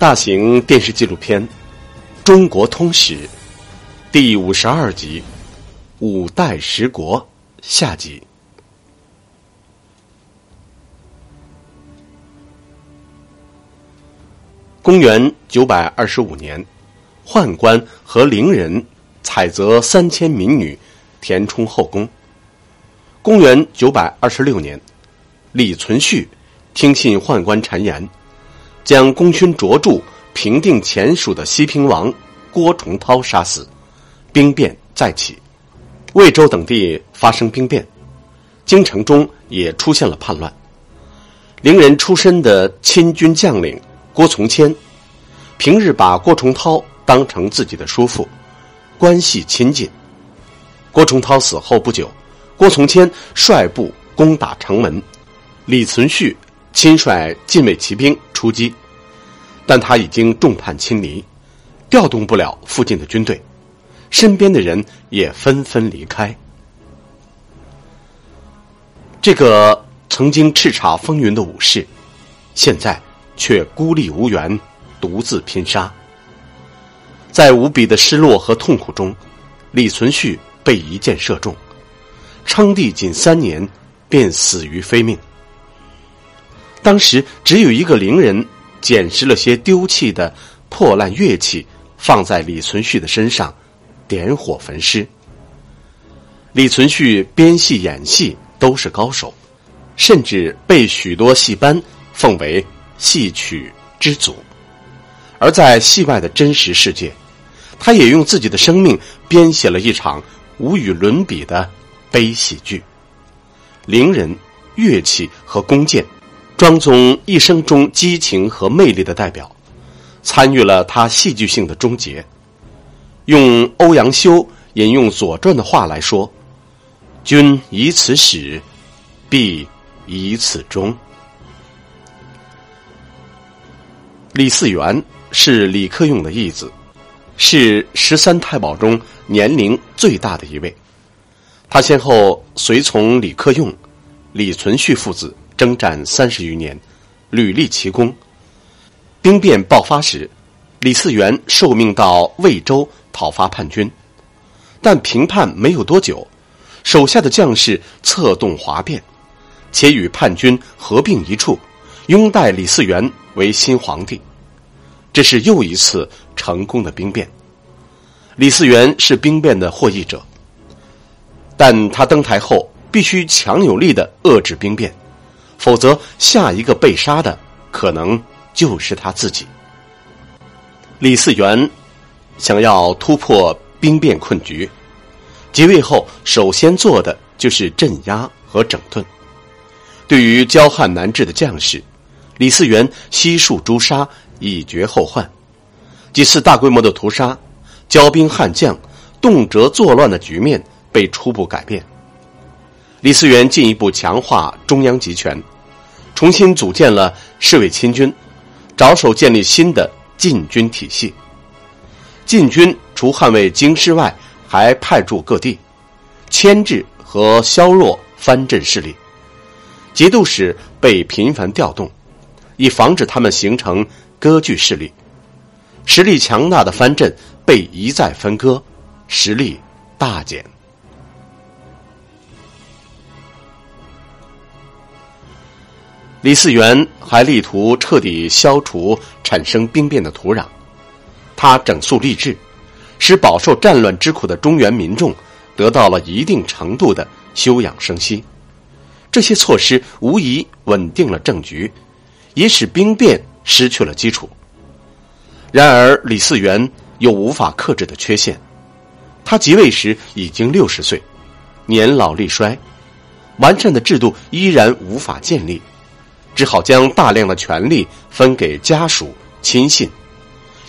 大型电视纪录片《中国通史》第五十二集《五代十国》下集。公元九百二十五年，宦官和伶人采择三千民女，填充后宫。公元九百二十六年，李存勖听信宦官谗言，将功勋卓著、平定前蜀的西平王郭崇韬杀死，兵变再起，魏州等地发生兵变，京城中也出现了叛乱。伶人出身的亲军将领郭从谦，平日把郭崇韬当成自己的叔父，关系亲近。郭崇韬死后不久。郭从谦率部攻打城门，李存勖亲率禁卫骑兵出击，但他已经众叛亲离，调动不了附近的军队，身边的人也纷纷离开。这个曾经叱咤风云的武士，现在却孤立无援，独自拼杀。在无比的失落和痛苦中，李存勖被一箭射中。称帝仅三年，便死于非命。当时只有一个伶人捡拾了些丢弃的破烂乐器，放在李存勖的身上，点火焚尸。李存勖编戏演戏都是高手，甚至被许多戏班奉为戏曲之祖。而在戏外的真实世界，他也用自己的生命编写了一场无与伦比的。悲喜剧，伶人、乐器和弓箭，庄宗一生中激情和魅力的代表，参与了他戏剧性的终结。用欧阳修引用《左传》的话来说：“君以此始，必以此终。”李嗣源是李克用的义子，是十三太保中年龄最大的一位。他先后随从李克用、李存勖父子征战三十余年，屡立奇功。兵变爆发时，李嗣源受命到魏州讨伐叛军，但平叛没有多久，手下的将士策动哗变，且与叛军合并一处，拥戴李嗣源为新皇帝。这是又一次成功的兵变。李嗣源是兵变的获益者。但他登台后必须强有力的遏制兵变，否则下一个被杀的可能就是他自己。李嗣源想要突破兵变困局，即位后首先做的就是镇压和整顿。对于骄悍难治的将士，李嗣源悉数诛杀，以绝后患。几次大规模的屠杀，骄兵悍将动辄作乱的局面。被初步改变。李嗣源进一步强化中央集权，重新组建了侍卫亲军，着手建立新的禁军体系。禁军除捍卫京师外，还派驻各地，牵制和削弱藩镇势力。节度使被频繁调动，以防止他们形成割据势力。实力强大的藩镇被一再分割，实力大减。李嗣源还力图彻底消除产生兵变的土壤，他整肃吏治，使饱受战乱之苦的中原民众得到了一定程度的休养生息。这些措施无疑稳定了政局，也使兵变失去了基础。然而，李嗣源有无法克制的缺陷，他即位时已经六十岁，年老力衰，完善的制度依然无法建立。只好将大量的权力分给家属、亲信，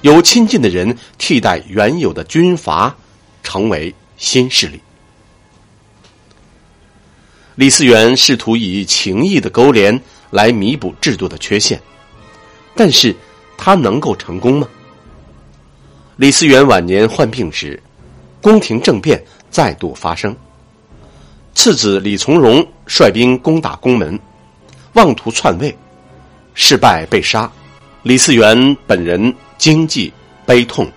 由亲近的人替代原有的军阀，成为新势力。李嗣源试图以情义的勾连来弥补制度的缺陷，但是他能够成功吗？李嗣源晚年患病时，宫廷政变再度发生，次子李从荣率兵攻打宫门。妄图篡位，失败被杀，李嗣源本人经济悲痛，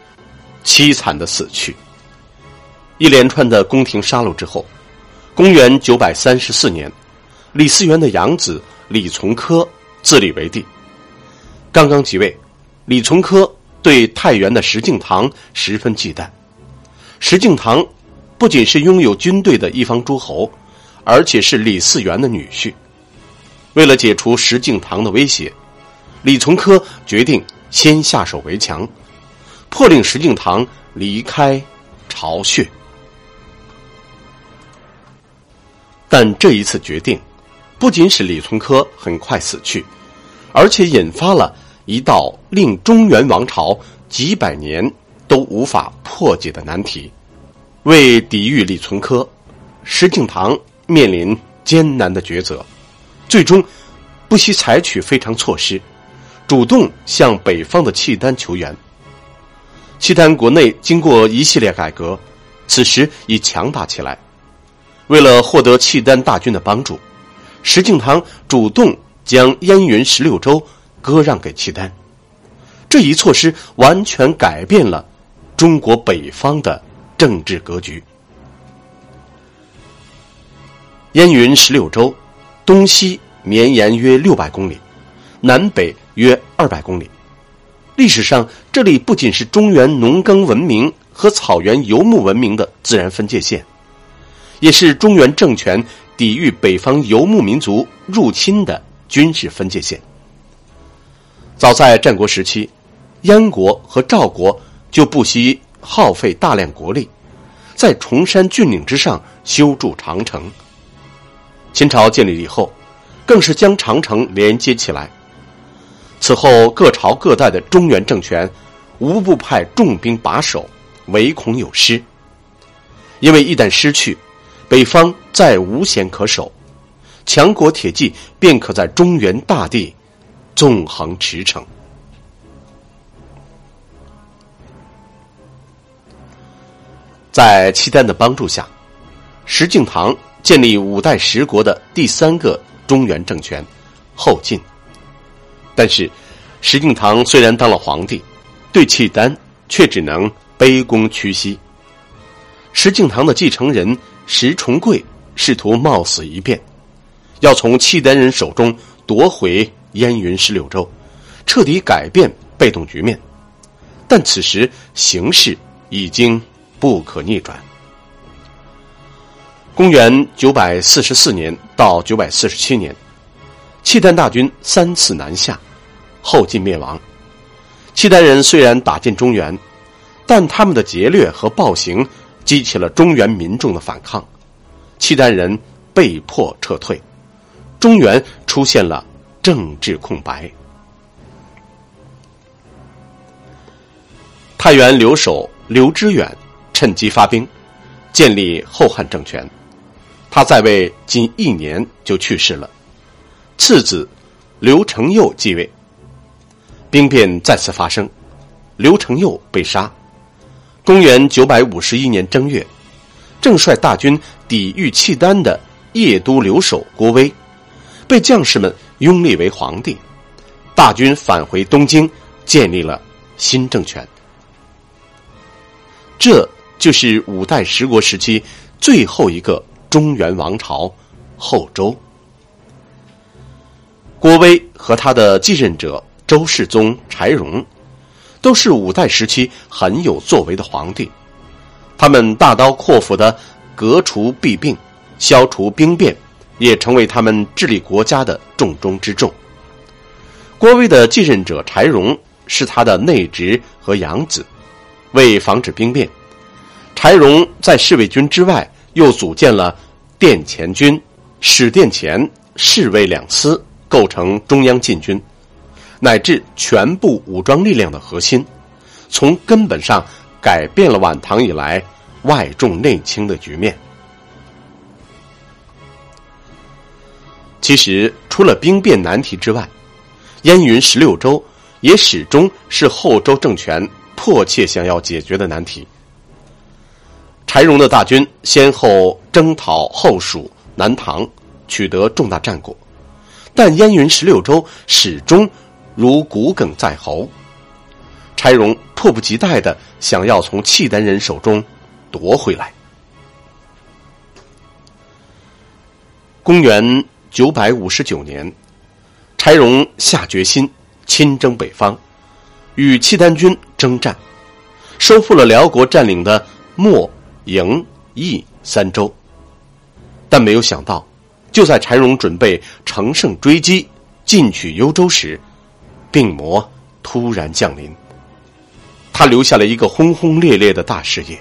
凄惨的死去。一连串的宫廷杀戮之后，公元九百三十四年，李嗣源的养子李从珂自立为帝。刚刚即位，李从珂对太原的石敬瑭十分忌惮。石敬瑭不仅是拥有军队的一方诸侯，而且是李嗣源的女婿。为了解除石敬瑭的威胁，李从珂决定先下手为强，迫令石敬瑭离开巢穴。但这一次决定，不仅使李从珂很快死去，而且引发了一道令中原王朝几百年都无法破解的难题。为抵御李从珂，石敬瑭面临艰难的抉择，最终不惜采取非常措施。主动向北方的契丹求援。契丹国内经过一系列改革，此时已强大起来。为了获得契丹大军的帮助，石敬瑭主动将燕云十六州割让给契丹。这一措施完全改变了中国北方的政治格局。燕云十六州东西绵延约六百公里，南北。约二百公里。历史上，这里不仅是中原农耕文明和草原游牧文明的自然分界线，也是中原政权抵御北方游牧民族入侵的军事分界线。早在战国时期，燕国和赵国就不惜耗费大量国力，在崇山峻岭之上修筑长城。秦朝建立以后，更是将长城连接起来。此后，各朝各代的中原政权无不派重兵把守，唯恐有失。因为一旦失去，北方再无险可守，强国铁骑便可在中原大地纵横驰骋。在契丹的帮助下，石敬瑭建立五代十国的第三个中原政权——后晋。但是，石敬瑭虽然当了皇帝，对契丹却只能卑躬屈膝。石敬瑭的继承人石重贵试图冒死一变，要从契丹人手中夺回燕云十六州，彻底改变被动局面。但此时形势已经不可逆转。公元九百四十四年到九百四十七年。契丹大军三次南下，后晋灭亡。契丹人虽然打进中原，但他们的劫掠和暴行激起了中原民众的反抗，契丹人被迫撤退，中原出现了政治空白。太原留守刘知远趁机发兵，建立后汉政权。他在位仅一年就去世了。次子刘承佑继位，兵变再次发生，刘承佑被杀。公元九百五十一年正月，正率大军抵御契丹的邺都留守郭威，被将士们拥立为皇帝。大军返回东京，建立了新政权。这就是五代十国时期最后一个中原王朝——后周。郭威和他的继任者周世宗柴荣，都是五代时期很有作为的皇帝。他们大刀阔斧的革除弊病，消除兵变，也成为他们治理国家的重中之重。郭威的继任者柴荣是他的内侄和养子。为防止兵变，柴荣在侍卫军之外又组建了殿前军、使殿前、侍卫两司。构成中央禁军，乃至全部武装力量的核心，从根本上改变了晚唐以来外重内轻的局面。其实，除了兵变难题之外，燕云十六州也始终是后周政权迫切想要解决的难题。柴荣的大军先后征讨后蜀、南唐，取得重大战果。但燕云十六州始终如骨鲠在喉。柴荣迫不及待的想要从契丹人手中夺回来。公元九百五十九年，柴荣下决心亲征北方，与契丹军征战，收复了辽国占领的漠、营、益三州。但没有想到，就在柴荣准备乘胜追击、进取幽州时，病魔突然降临。他留下了一个轰轰烈烈的大事业，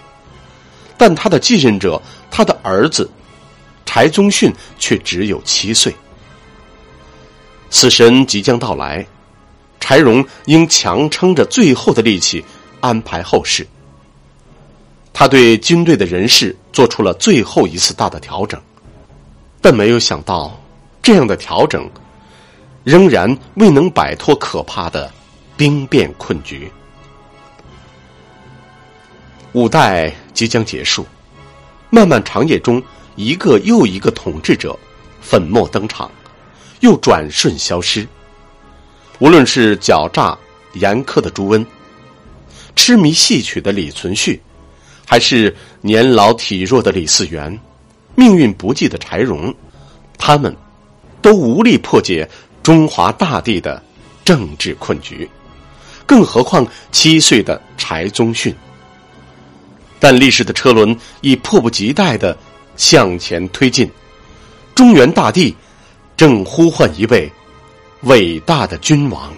但他的继任者，他的儿子。柴宗训却只有七岁，死神即将到来，柴荣应强撑着最后的力气安排后事。他对军队的人事做出了最后一次大的调整，但没有想到，这样的调整仍然未能摆脱可怕的兵变困局。五代即将结束，漫漫长夜中。一个又一个统治者粉墨登场，又转瞬消失。无论是狡诈严苛的朱温，痴迷戏曲的李存勖，还是年老体弱的李嗣源，命运不济的柴荣，他们都无力破解中华大地的政治困局。更何况七岁的柴宗训。但历史的车轮已迫不及待的。向前推进，中原大地正呼唤一位伟大的君王。